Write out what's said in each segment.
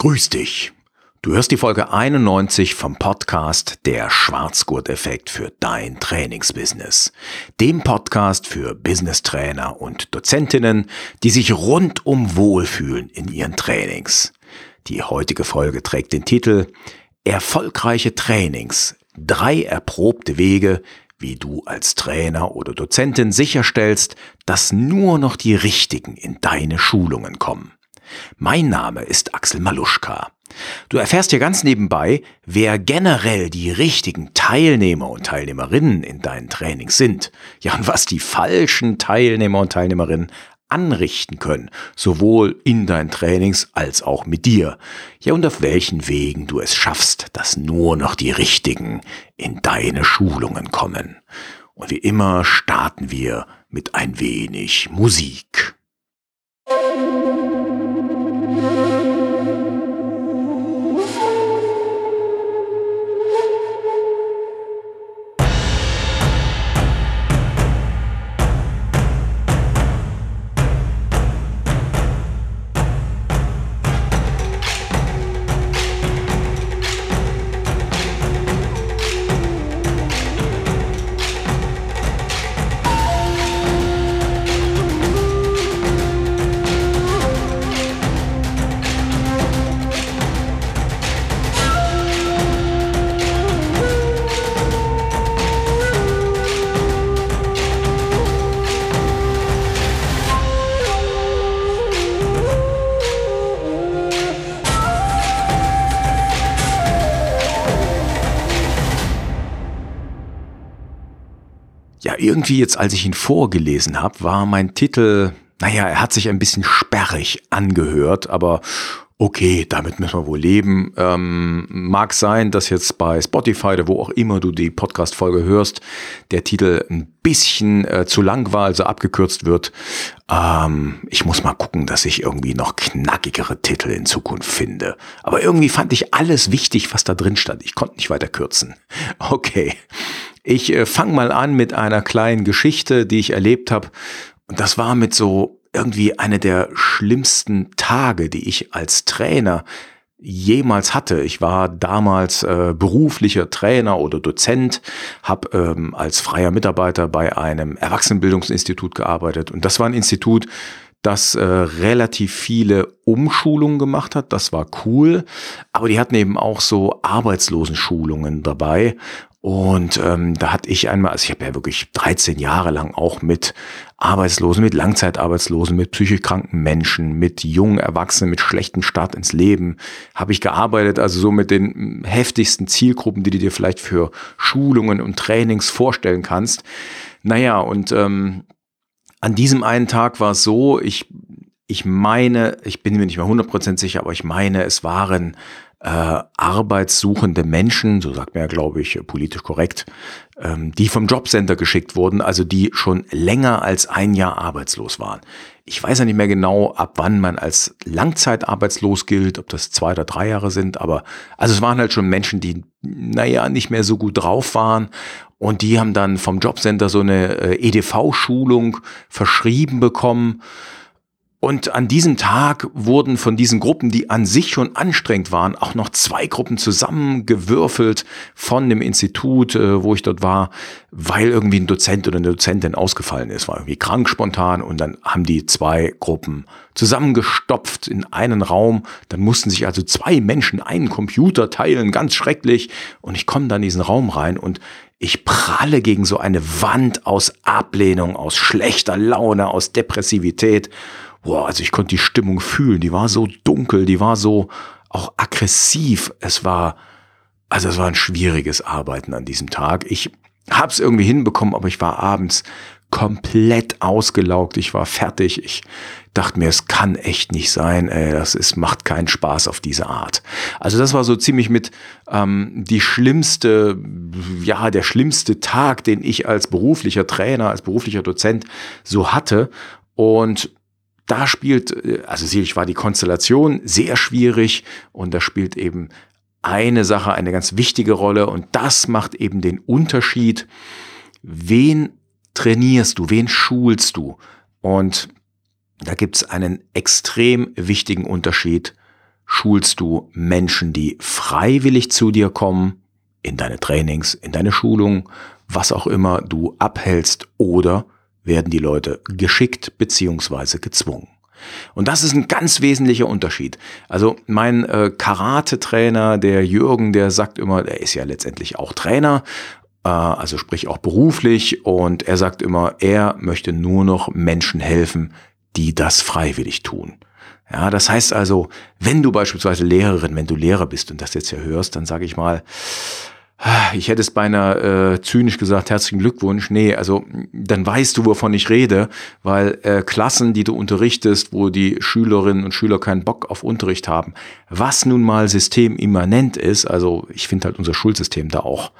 Grüß dich. Du hörst die Folge 91 vom Podcast Der Schwarzgurt-Effekt für dein Trainingsbusiness. Dem Podcast für Business-Trainer und Dozentinnen, die sich rundum wohlfühlen in ihren Trainings. Die heutige Folge trägt den Titel Erfolgreiche Trainings. Drei erprobte Wege, wie du als Trainer oder Dozentin sicherstellst, dass nur noch die Richtigen in deine Schulungen kommen. Mein Name ist Axel Maluschka. Du erfährst hier ganz nebenbei, wer generell die richtigen Teilnehmer und Teilnehmerinnen in deinen Trainings sind. Ja, und was die falschen Teilnehmer und Teilnehmerinnen anrichten können, sowohl in deinen Trainings als auch mit dir. Ja, und auf welchen Wegen du es schaffst, dass nur noch die richtigen in deine Schulungen kommen. Und wie immer starten wir mit ein wenig Musik. Irgendwie jetzt, als ich ihn vorgelesen habe, war mein Titel, naja, er hat sich ein bisschen sperrig angehört, aber okay, damit müssen wir wohl leben. Ähm, mag sein, dass jetzt bei Spotify oder wo auch immer du die Podcast-Folge hörst, der Titel ein bisschen äh, zu lang war, also abgekürzt wird. Ähm, ich muss mal gucken, dass ich irgendwie noch knackigere Titel in Zukunft finde. Aber irgendwie fand ich alles wichtig, was da drin stand. Ich konnte nicht weiter kürzen. Okay. Ich äh, fange mal an mit einer kleinen Geschichte, die ich erlebt habe. Und das war mit so irgendwie eine der schlimmsten Tage, die ich als Trainer jemals hatte. Ich war damals äh, beruflicher Trainer oder Dozent, habe ähm, als freier Mitarbeiter bei einem Erwachsenenbildungsinstitut gearbeitet. Und das war ein Institut, das äh, relativ viele Umschulungen gemacht hat. Das war cool. Aber die hatten eben auch so Arbeitslosenschulungen dabei. Und ähm, da hatte ich einmal, also ich habe ja wirklich 13 Jahre lang auch mit Arbeitslosen, mit Langzeitarbeitslosen, mit psychisch kranken Menschen, mit jungen Erwachsenen, mit schlechten Start ins Leben, habe ich gearbeitet, also so mit den heftigsten Zielgruppen, die du dir vielleicht für Schulungen und Trainings vorstellen kannst. Naja, und ähm, an diesem einen Tag war es so, ich, ich meine, ich bin mir nicht mehr 100% sicher, aber ich meine, es waren äh, arbeitssuchende Menschen, so sagt man ja, glaube ich, politisch korrekt, ähm, die vom Jobcenter geschickt wurden, also die schon länger als ein Jahr arbeitslos waren. Ich weiß ja nicht mehr genau, ab wann man als langzeitarbeitslos gilt, ob das zwei oder drei Jahre sind, aber also es waren halt schon Menschen, die, naja, nicht mehr so gut drauf waren und die haben dann vom Jobcenter so eine äh, EDV-Schulung verschrieben bekommen und an diesem Tag wurden von diesen Gruppen, die an sich schon anstrengend waren, auch noch zwei Gruppen zusammengewürfelt von dem Institut, äh, wo ich dort war, weil irgendwie ein Dozent oder eine Dozentin ausgefallen ist, war irgendwie krank spontan und dann haben die zwei Gruppen zusammengestopft in einen Raum. Dann mussten sich also zwei Menschen einen Computer teilen, ganz schrecklich. Und ich komme dann in diesen Raum rein und ich pralle gegen so eine Wand aus Ablehnung, aus schlechter Laune, aus Depressivität boah, also ich konnte die Stimmung fühlen. Die war so dunkel, die war so auch aggressiv. Es war, also es war ein schwieriges Arbeiten an diesem Tag. Ich habe es irgendwie hinbekommen, aber ich war abends komplett ausgelaugt. Ich war fertig. Ich dachte mir, es kann echt nicht sein. Ey, das ist, macht keinen Spaß auf diese Art. Also das war so ziemlich mit ähm, die schlimmste, ja, der schlimmste Tag, den ich als beruflicher Trainer, als beruflicher Dozent so hatte. Und da spielt, äh, also sicherlich war die Konstellation sehr schwierig und da spielt eben eine Sache eine ganz wichtige Rolle und das macht eben den Unterschied, wen trainierst du, wen schulst du. Und da gibt es einen extrem wichtigen Unterschied. schulst du Menschen, die freiwillig zu dir kommen, in deine Trainings, in deine Schulung, was auch immer du abhältst, oder werden die Leute geschickt beziehungsweise gezwungen? Und das ist ein ganz wesentlicher Unterschied. Also mein äh, Karate-Trainer, der Jürgen, der sagt immer, er ist ja letztendlich auch Trainer, äh, also sprich auch beruflich, und er sagt immer, er möchte nur noch Menschen helfen, die das freiwillig tun. Ja, das heißt also, wenn du beispielsweise Lehrerin, wenn du Lehrer bist und das jetzt ja hörst, dann sage ich mal, ich hätte es beinahe äh, zynisch gesagt, herzlichen Glückwunsch. Nee, also dann weißt du, wovon ich rede, weil äh, Klassen, die du unterrichtest, wo die Schülerinnen und Schüler keinen Bock auf Unterricht haben, was nun mal systemimmanent ist, also ich finde halt unser Schulsystem da auch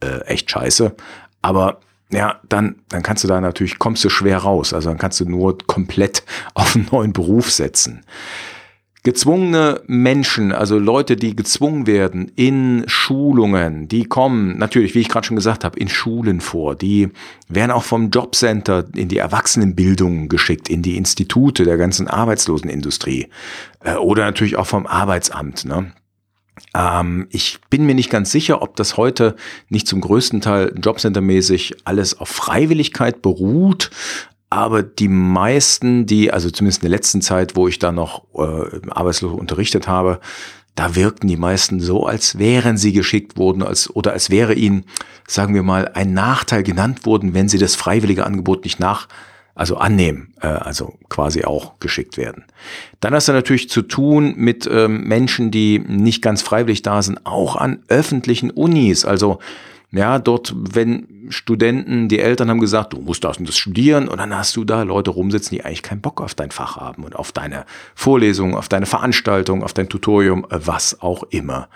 äh, echt scheiße, aber ja, dann, dann kannst du da natürlich, kommst du schwer raus. Also dann kannst du nur komplett auf einen neuen Beruf setzen. Gezwungene Menschen, also Leute, die gezwungen werden in Schulungen, die kommen natürlich, wie ich gerade schon gesagt habe, in Schulen vor. Die werden auch vom Jobcenter in die Erwachsenenbildung geschickt, in die Institute der ganzen Arbeitslosenindustrie äh, oder natürlich auch vom Arbeitsamt. Ne? Ähm, ich bin mir nicht ganz sicher, ob das heute nicht zum größten Teil Jobcenter-mäßig alles auf Freiwilligkeit beruht. Aber die meisten, die, also zumindest in der letzten Zeit, wo ich da noch äh, arbeitslos unterrichtet habe, da wirkten die meisten so, als wären sie geschickt worden, als, oder als wäre ihnen, sagen wir mal, ein Nachteil genannt worden, wenn sie das freiwillige Angebot nicht nach, also annehmen, äh, also quasi auch geschickt werden. Dann hast du natürlich zu tun mit ähm, Menschen, die nicht ganz freiwillig da sind, auch an öffentlichen Unis. Also ja, dort, wenn Studenten, die Eltern haben gesagt, du musst das und das studieren und dann hast du da Leute rumsitzen, die eigentlich keinen Bock auf dein Fach haben und auf deine Vorlesung, auf deine Veranstaltung, auf dein Tutorium, äh, was auch immer.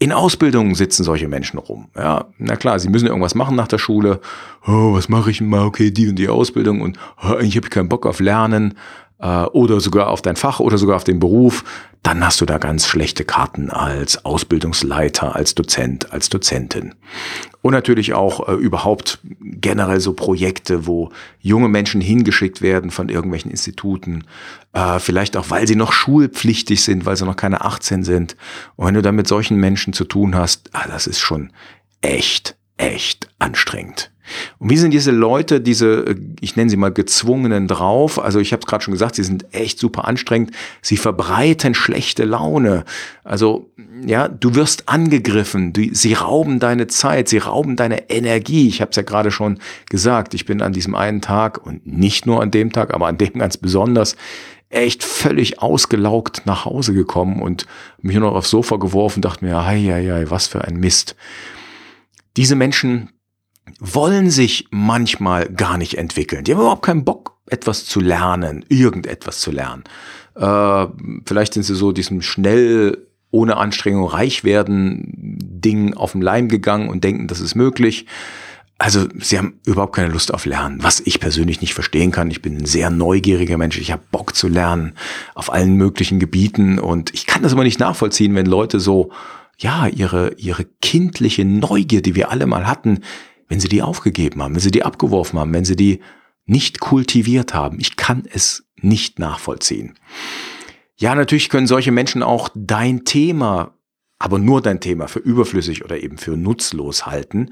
In Ausbildungen sitzen solche Menschen rum. Ja, na klar, sie müssen irgendwas machen nach der Schule. Oh, was mache ich mal? Okay, die und die Ausbildung und oh, eigentlich habe ich keinen Bock auf Lernen äh, oder sogar auf dein Fach oder sogar auf den Beruf. Dann hast du da ganz schlechte Karten als Ausbildungsleiter, als Dozent, als Dozentin. Und natürlich auch äh, überhaupt generell so Projekte, wo junge Menschen hingeschickt werden von irgendwelchen Instituten, äh, vielleicht auch, weil sie noch schulpflichtig sind, weil sie noch keine 18 sind. Und wenn du dann mit solchen Menschen zu tun hast, ah, das ist schon echt, echt anstrengend. Und wie sind diese Leute, diese, äh, ich nenne sie mal gezwungenen drauf? Also ich habe es gerade schon gesagt, sie sind echt super anstrengend. Sie verbreiten schlechte Laune. Also ja, du wirst angegriffen. Du, sie rauben deine Zeit, sie rauben deine Energie. Ich habe es ja gerade schon gesagt. Ich bin an diesem einen Tag und nicht nur an dem Tag, aber an dem ganz besonders echt völlig ausgelaugt nach Hause gekommen und mich nur noch aufs Sofa geworfen, dachte mir, hei, was für ein Mist. Diese Menschen wollen sich manchmal gar nicht entwickeln. Die haben überhaupt keinen Bock, etwas zu lernen, irgendetwas zu lernen. Äh, vielleicht sind sie so diesem schnell ohne Anstrengung reich werden Ding auf den Leim gegangen und denken, das ist möglich. Also sie haben überhaupt keine Lust auf Lernen, was ich persönlich nicht verstehen kann. Ich bin ein sehr neugieriger Mensch. Ich habe Bock zu lernen auf allen möglichen Gebieten und ich kann das immer nicht nachvollziehen, wenn Leute so ja ihre ihre kindliche Neugier, die wir alle mal hatten, wenn sie die aufgegeben haben, wenn sie die abgeworfen haben, wenn sie die nicht kultiviert haben. Ich kann es nicht nachvollziehen. Ja, natürlich können solche Menschen auch dein Thema, aber nur dein Thema für überflüssig oder eben für nutzlos halten.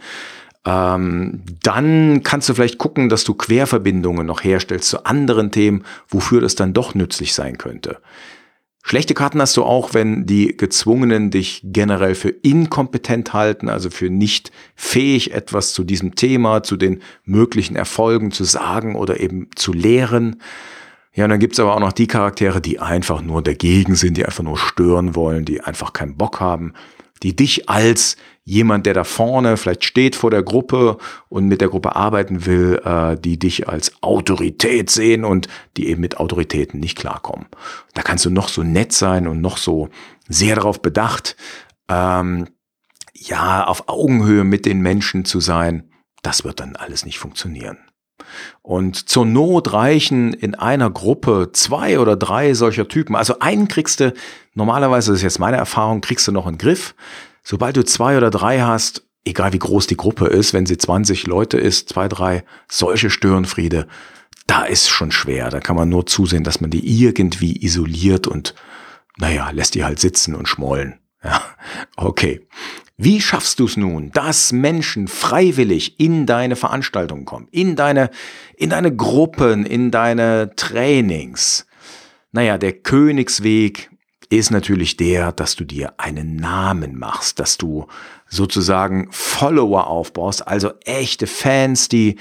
Ähm, dann kannst du vielleicht gucken, dass du Querverbindungen noch herstellst zu anderen Themen, wofür das dann doch nützlich sein könnte. Schlechte Karten hast du auch, wenn die Gezwungenen dich generell für inkompetent halten, also für nicht fähig, etwas zu diesem Thema, zu den möglichen Erfolgen zu sagen oder eben zu lehren. Ja, und dann gibt's aber auch noch die Charaktere, die einfach nur dagegen sind, die einfach nur stören wollen, die einfach keinen Bock haben, die dich als jemand, der da vorne vielleicht steht vor der Gruppe und mit der Gruppe arbeiten will, äh, die dich als Autorität sehen und die eben mit Autoritäten nicht klarkommen. Da kannst du noch so nett sein und noch so sehr darauf bedacht, ähm, ja, auf Augenhöhe mit den Menschen zu sein. Das wird dann alles nicht funktionieren. Und zur Not reichen in einer Gruppe zwei oder drei solcher Typen. Also einen kriegst du, normalerweise das ist jetzt meine Erfahrung, kriegst du noch einen Griff. Sobald du zwei oder drei hast, egal wie groß die Gruppe ist, wenn sie 20 Leute ist, zwei, drei, solche Störenfriede, da ist schon schwer. Da kann man nur zusehen, dass man die irgendwie isoliert und naja, lässt die halt sitzen und schmollen. Ja, okay. Wie schaffst du es nun, dass Menschen freiwillig in deine Veranstaltungen kommen, in deine, in deine Gruppen, in deine Trainings? Naja, der Königsweg ist natürlich der, dass du dir einen Namen machst, dass du sozusagen Follower aufbaust, also echte Fans, die,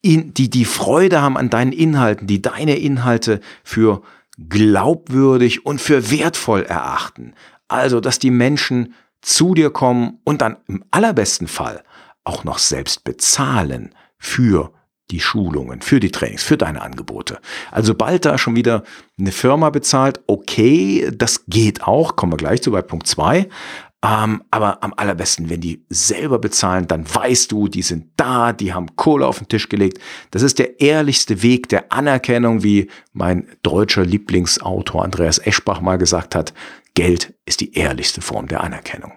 in, die die Freude haben an deinen Inhalten, die deine Inhalte für glaubwürdig und für wertvoll erachten. Also, dass die Menschen zu dir kommen und dann im allerbesten Fall auch noch selbst bezahlen für die Schulungen, für die Trainings, für deine Angebote. Also bald da schon wieder eine Firma bezahlt, okay, das geht auch, kommen wir gleich zu bei Punkt zwei. Ähm, aber am allerbesten, wenn die selber bezahlen, dann weißt du, die sind da, die haben Kohle auf den Tisch gelegt. Das ist der ehrlichste Weg der Anerkennung, wie mein deutscher Lieblingsautor Andreas Eschbach mal gesagt hat. Geld ist die ehrlichste Form der Anerkennung.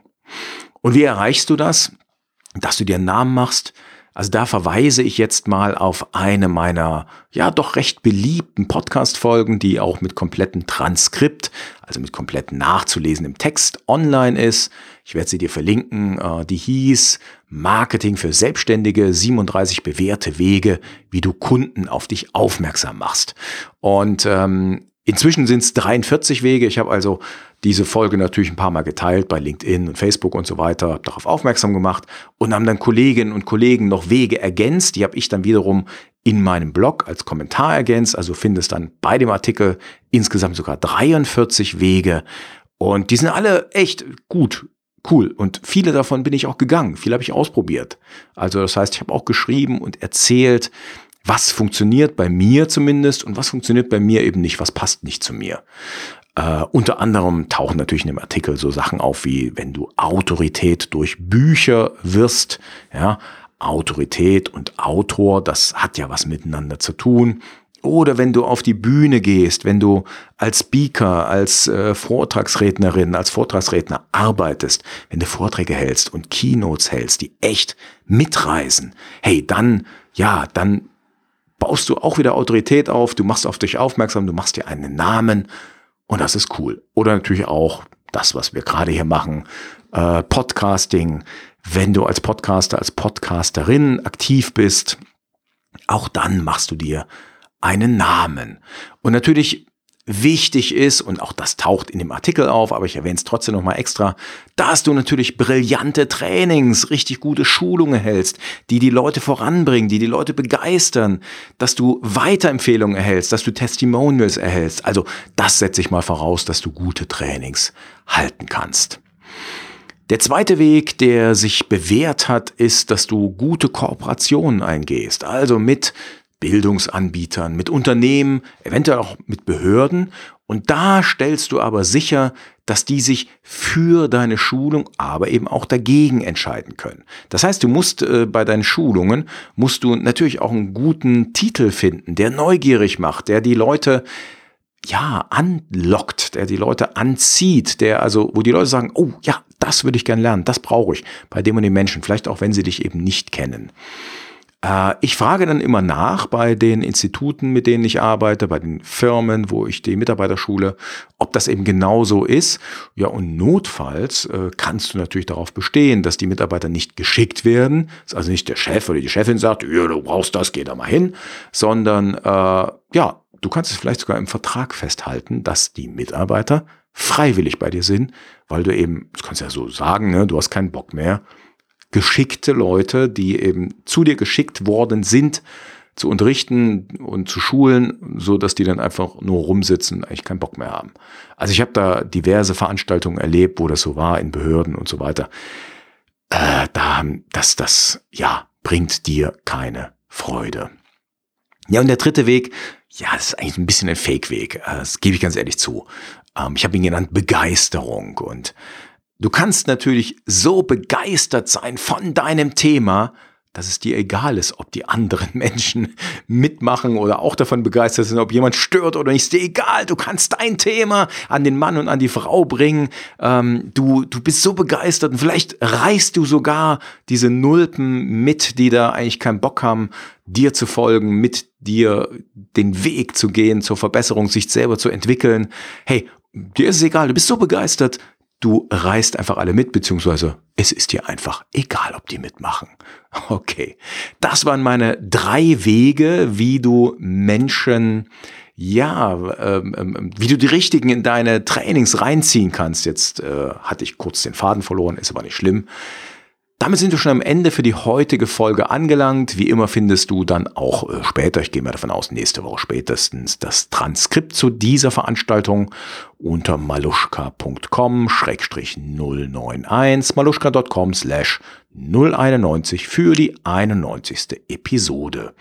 Und wie erreichst du das? Dass du dir einen Namen machst, also da verweise ich jetzt mal auf eine meiner ja doch recht beliebten Podcast-Folgen, die auch mit komplettem Transkript, also mit komplett nachzulesendem Text online ist. Ich werde sie dir verlinken. Äh, die hieß Marketing für Selbstständige, 37 bewährte Wege, wie du Kunden auf dich aufmerksam machst. Und ähm, Inzwischen sind es 43 Wege. Ich habe also diese Folge natürlich ein paar Mal geteilt bei LinkedIn und Facebook und so weiter, habe darauf aufmerksam gemacht und haben dann Kolleginnen und Kollegen noch Wege ergänzt. Die habe ich dann wiederum in meinem Blog als Kommentar ergänzt. Also findest dann bei dem Artikel insgesamt sogar 43 Wege. Und die sind alle echt gut, cool. Und viele davon bin ich auch gegangen. Viele habe ich ausprobiert. Also das heißt, ich habe auch geschrieben und erzählt, was funktioniert bei mir zumindest und was funktioniert bei mir eben nicht, was passt nicht zu mir. Äh, unter anderem tauchen natürlich in dem Artikel so Sachen auf wie, wenn du Autorität durch Bücher wirst, ja, Autorität und Autor, das hat ja was miteinander zu tun. Oder wenn du auf die Bühne gehst, wenn du als Speaker, als äh, Vortragsrednerin, als Vortragsredner arbeitest, wenn du Vorträge hältst und Keynotes hältst, die echt mitreisen, hey, dann, ja, dann baust du auch wieder Autorität auf, du machst auf dich aufmerksam, du machst dir einen Namen und das ist cool. Oder natürlich auch das, was wir gerade hier machen, äh, Podcasting. Wenn du als Podcaster, als Podcasterin aktiv bist, auch dann machst du dir einen Namen. Und natürlich wichtig ist, und auch das taucht in dem Artikel auf, aber ich erwähne es trotzdem nochmal extra, dass du natürlich brillante Trainings, richtig gute Schulungen hältst, die die Leute voranbringen, die die Leute begeistern, dass du Weiterempfehlungen erhältst, dass du Testimonials erhältst. Also das setze ich mal voraus, dass du gute Trainings halten kannst. Der zweite Weg, der sich bewährt hat, ist, dass du gute Kooperationen eingehst, also mit Bildungsanbietern, mit Unternehmen, eventuell auch mit Behörden. Und da stellst du aber sicher, dass die sich für deine Schulung, aber eben auch dagegen entscheiden können. Das heißt, du musst äh, bei deinen Schulungen, musst du natürlich auch einen guten Titel finden, der neugierig macht, der die Leute ja, anlockt, der die Leute anzieht, der also, wo die Leute sagen, oh ja, das würde ich gern lernen, das brauche ich bei dem und den Menschen, vielleicht auch wenn sie dich eben nicht kennen. Äh, ich frage dann immer nach bei den Instituten, mit denen ich arbeite, bei den Firmen, wo ich die Mitarbeiter schule, ob das eben genau so ist. Ja, und notfalls äh, kannst du natürlich darauf bestehen, dass die Mitarbeiter nicht geschickt werden. Ist also nicht der Chef oder die Chefin sagt, ja, du brauchst das, geh da mal hin, sondern äh, ja, du kannst es vielleicht sogar im Vertrag festhalten, dass die Mitarbeiter freiwillig bei dir sind, weil du eben, das kannst du ja so sagen, ne, du hast keinen Bock mehr, geschickte Leute, die eben zu dir geschickt worden sind, zu unterrichten und zu schulen, so dass die dann einfach nur rumsitzen, eigentlich keinen Bock mehr haben. Also ich habe da diverse Veranstaltungen erlebt, wo das so war in Behörden und so weiter. Äh, da das das ja bringt dir keine Freude. Ja und der dritte Weg, ja, das ist eigentlich ein bisschen ein Fake-Weg. Äh, das gebe ich ganz ehrlich zu. Ähm, ich habe ihn genannt Begeisterung und Du kannst natürlich so begeistert sein von deinem Thema, dass es dir egal ist, ob die anderen Menschen mitmachen oder auch davon begeistert sind, ob jemand stört oder nicht. Ist dir egal. Du kannst dein Thema an den Mann und an die Frau bringen. Ähm, du, du bist so begeistert und vielleicht reißt du sogar diese Nulpen mit, die da eigentlich keinen Bock haben, dir zu folgen, mit dir den Weg zu gehen zur Verbesserung, sich selber zu entwickeln. Hey, dir ist es egal, du bist so begeistert, du reißt einfach alle mit, beziehungsweise es ist dir einfach egal, ob die mitmachen. Okay, das waren meine drei Wege, wie du Menschen ja, ähm, ähm, wie du die richtigen in deine Trainings reinziehen kannst. Jetzt äh, hatte ich kurz den Faden verloren, ist aber nicht schlimm. Damit sind wir schon am Ende für die heutige Folge angelangt. Wie immer findest du dann auch äh, später, ich gehe mal davon aus, nächste Woche spätestens, das Transkript zu dieser Veranstaltung unter maluschka.com-091, maluschka.com slash 091 für die 91. Episode.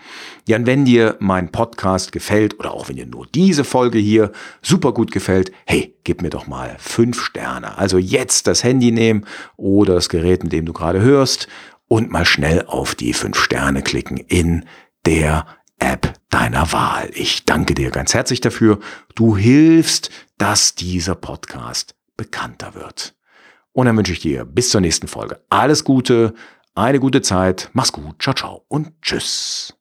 Ja, und wenn dir mein Podcast gefällt oder auch wenn dir nur diese Folge hier super gut gefällt, hey, gib mir doch mal fünf Sterne. Also jetzt das Handy nehmen oder das Gerät, mit dem du gerade hörst und mal schnell auf die fünf Sterne klicken in der App deiner Wahl. Ich danke dir ganz herzlich dafür. Du hilfst, dass dieser Podcast bekannter wird. Und dann wünsche ich dir bis zur nächsten Folge alles Gute, eine gute Zeit, mach's gut, ciao, ciao und tschüss.